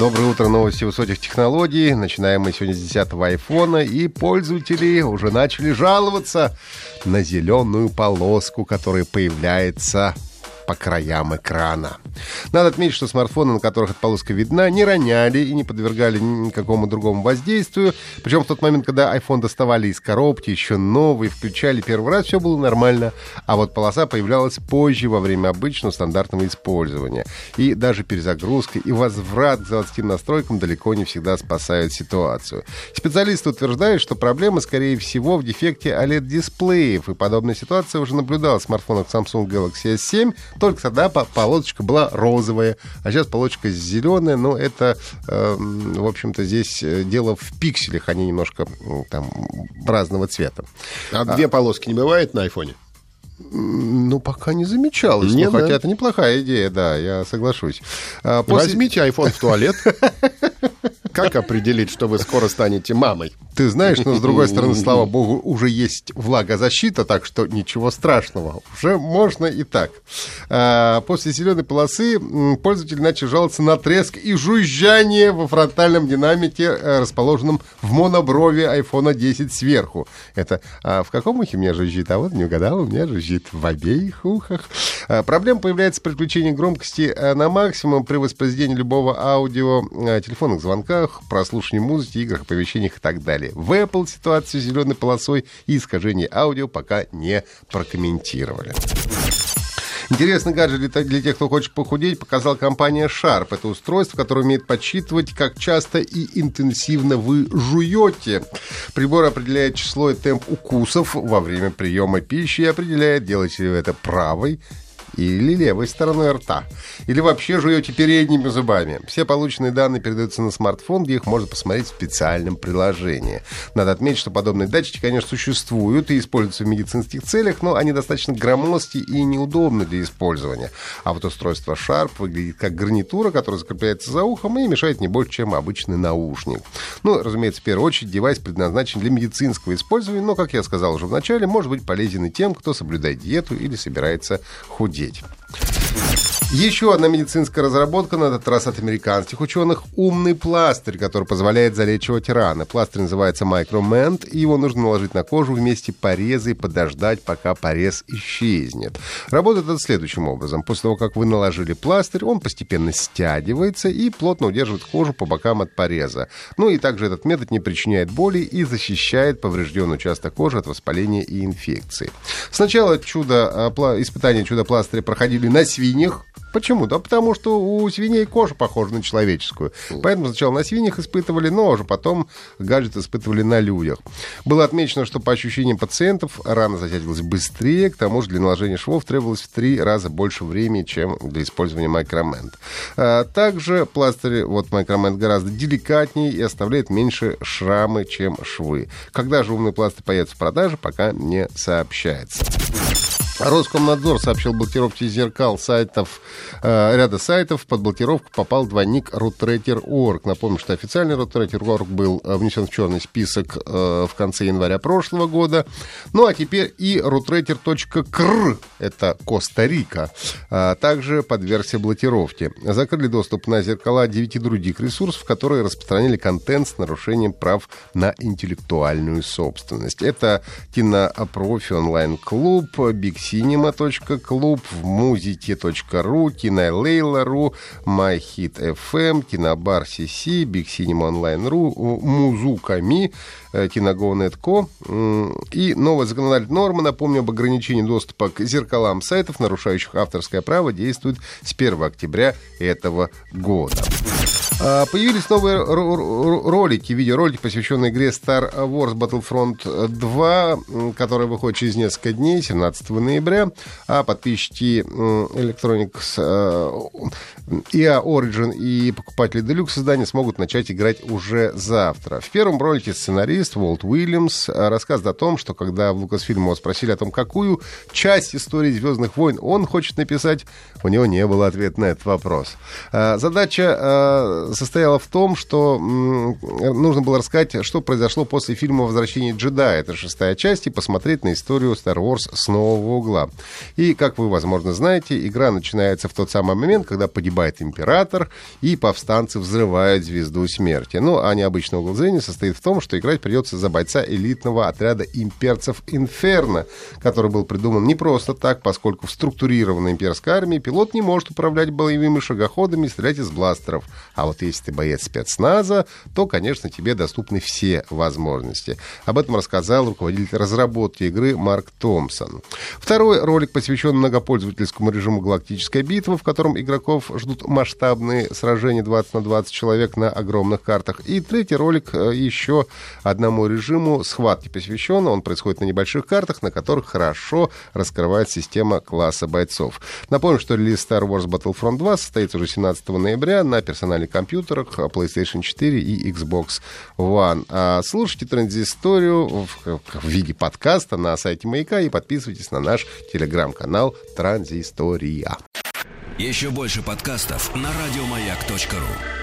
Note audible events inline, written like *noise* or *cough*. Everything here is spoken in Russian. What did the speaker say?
Доброе утро, новости высоких технологий. Начинаем мы сегодня с 10 айфона, и пользователи уже начали жаловаться на зеленую полоску, которая появляется по краям экрана. Надо отметить, что смартфоны, на которых эта полоска видна, не роняли и не подвергали никакому другому воздействию. Причем в тот момент, когда iPhone доставали из коробки, еще новый, включали первый раз, все было нормально. А вот полоса появлялась позже, во время обычного стандартного использования. И даже перезагрузка и возврат к заводским настройкам далеко не всегда спасают ситуацию. Специалисты утверждают, что проблема, скорее всего, в дефекте OLED-дисплеев. И подобная ситуация уже наблюдалась в смартфонах Samsung Galaxy S7, только тогда полосочка была розовая, а сейчас полосочка зеленая. Но это, э, в общем-то, здесь э, дело в пикселях, они немножко там разного цвета. А, а две полоски не бывает на айфоне? Ну, пока не замечалось. Нет, ну, хотя да? это неплохая идея, да, я соглашусь. А, после... Возьмите iPhone в туалет. *laughs* Как определить, что вы скоро станете мамой? Ты знаешь, но с другой стороны, слава *laughs* богу, уже есть влагозащита, так что ничего страшного. Уже можно и так. А, после зеленой полосы пользователи начали жаловаться на треск и жужжание во фронтальном динамике, э, расположенном в моноброви iPhone 10 сверху. Это а в каком ухе мне жужжит? А вот не угадал, у меня жужжит в обеих ухах. А, проблема появляется при включении громкости э, на максимум при воспроизведении любого аудио, э, телефонных звонках, прослушивании музыки, играх, оповещениях и так далее. В Apple ситуацию с зеленой полосой и искажение аудио пока не прокомментировали. Интересный гаджет для, тех, кто хочет похудеть, показал компания Sharp. Это устройство, которое умеет подсчитывать, как часто и интенсивно вы жуете. Прибор определяет число и темп укусов во время приема пищи и определяет, делаете ли вы это правой или левой стороной рта. Или вообще жуете передними зубами. Все полученные данные передаются на смартфон, где их можно посмотреть в специальном приложении. Надо отметить, что подобные датчики, конечно, существуют и используются в медицинских целях, но они достаточно громоздкие и неудобны для использования. А вот устройство Sharp выглядит как гарнитура, которая закрепляется за ухом и мешает не больше, чем обычный наушник. Ну, разумеется, в первую очередь девайс предназначен для медицинского использования, но, как я сказал уже в начале, может быть полезен и тем, кто соблюдает диету или собирается худеть худеть. Еще одна медицинская разработка, на этот раз от американских ученых, умный пластырь, который позволяет залечивать раны. Пластырь называется Micromend, и его нужно наложить на кожу вместе пореза и подождать, пока порез исчезнет. Работает это следующим образом. После того, как вы наложили пластырь, он постепенно стягивается и плотно удерживает кожу по бокам от пореза. Ну и также этот метод не причиняет боли и защищает поврежденный участок кожи от воспаления и инфекции. Сначала чудо, а, испытания чудо-пластыря проходили на свиньях, Почему? Да потому что у свиней кожа похожа на человеческую. Поэтому сначала на свиньях испытывали, но уже потом гаджет испытывали на людях. Было отмечено, что по ощущениям пациентов рана затягивалась быстрее, к тому же для наложения швов требовалось в три раза больше времени, чем для использования Micromend. А также пластырь вот Micromend гораздо деликатнее и оставляет меньше шрамы, чем швы. Когда же умный пластырь появится в продаже, пока не сообщается. Роскомнадзор сообщил блокировке зеркал сайтов, э, ряда сайтов. Под блокировку попал двойник RootRater.org. Напомню, что официальный RootRater.org был э, внесен в черный список э, в конце января прошлого года. Ну, а теперь и RootRater.kr, это Коста-Рика, э, также подвергся блокировке. Закрыли доступ на зеркала 9 других ресурсов, которые распространяли контент с нарушением прав на интеллектуальную собственность. Это Кинопрофи онлайн-клуб, Big cinema.club, в музите.ру, кинолейла.ру, MyHit.fm, Кинобар CC, Big Cinema Online.ru, Музуками, Киного.нет.ко и новая законодательная норма, напомню, об ограничении доступа к зеркалам сайтов, нарушающих авторское право, действует с 1 октября этого года. А, появились новые ролики, видеоролики, посвященные игре Star Wars Battlefront 2, которая выходит через несколько дней, 17 ноября ноября, а подписчики Electronics EA Origin и покупатели Deluxe издания смогут начать играть уже завтра. В первом ролике сценарист Уолт Уильямс рассказывает о том, что когда в Лукасфильме его спросили о том, какую часть истории «Звездных войн» он хочет написать, у него не было ответа на этот вопрос. Задача состояла в том, что нужно было рассказать, что произошло после фильма «Возвращение джедая». Это шестая часть, и посмотреть на историю Star Wars с нового угла. И, как вы, возможно, знаете, игра начинается в тот самый момент, когда погибает император, и повстанцы взрывают звезду смерти. Ну, а необычный угол зрения состоит в том, что играть придется за бойца элитного отряда имперцев Инферно, который был придуман не просто так, поскольку в структурированной имперской армии пилот не может управлять боевыми шагоходами и стрелять из бластеров. А вот если ты боец спецназа, то, конечно, тебе доступны все возможности. Об этом рассказал руководитель разработки игры Марк Томпсон. Второй ролик посвящен многопользовательскому режиму «Галактическая битва», в котором игроков ждут масштабные сражения 20 на 20 человек на огромных картах. И третий ролик э, еще одному режиму схватки посвящен. Он происходит на небольших картах, на которых хорошо раскрывает система класса бойцов. Напомню, что релиз Star Wars Battlefront 2 состоится уже 17 ноября на персональных компьютерах PlayStation 4 и Xbox One. А слушайте Транзисторию в, в виде подкаста на сайте Маяка и подписывайтесь на наш телеграм-канал Транзистория. Еще больше подкастов на радиомаяк.ру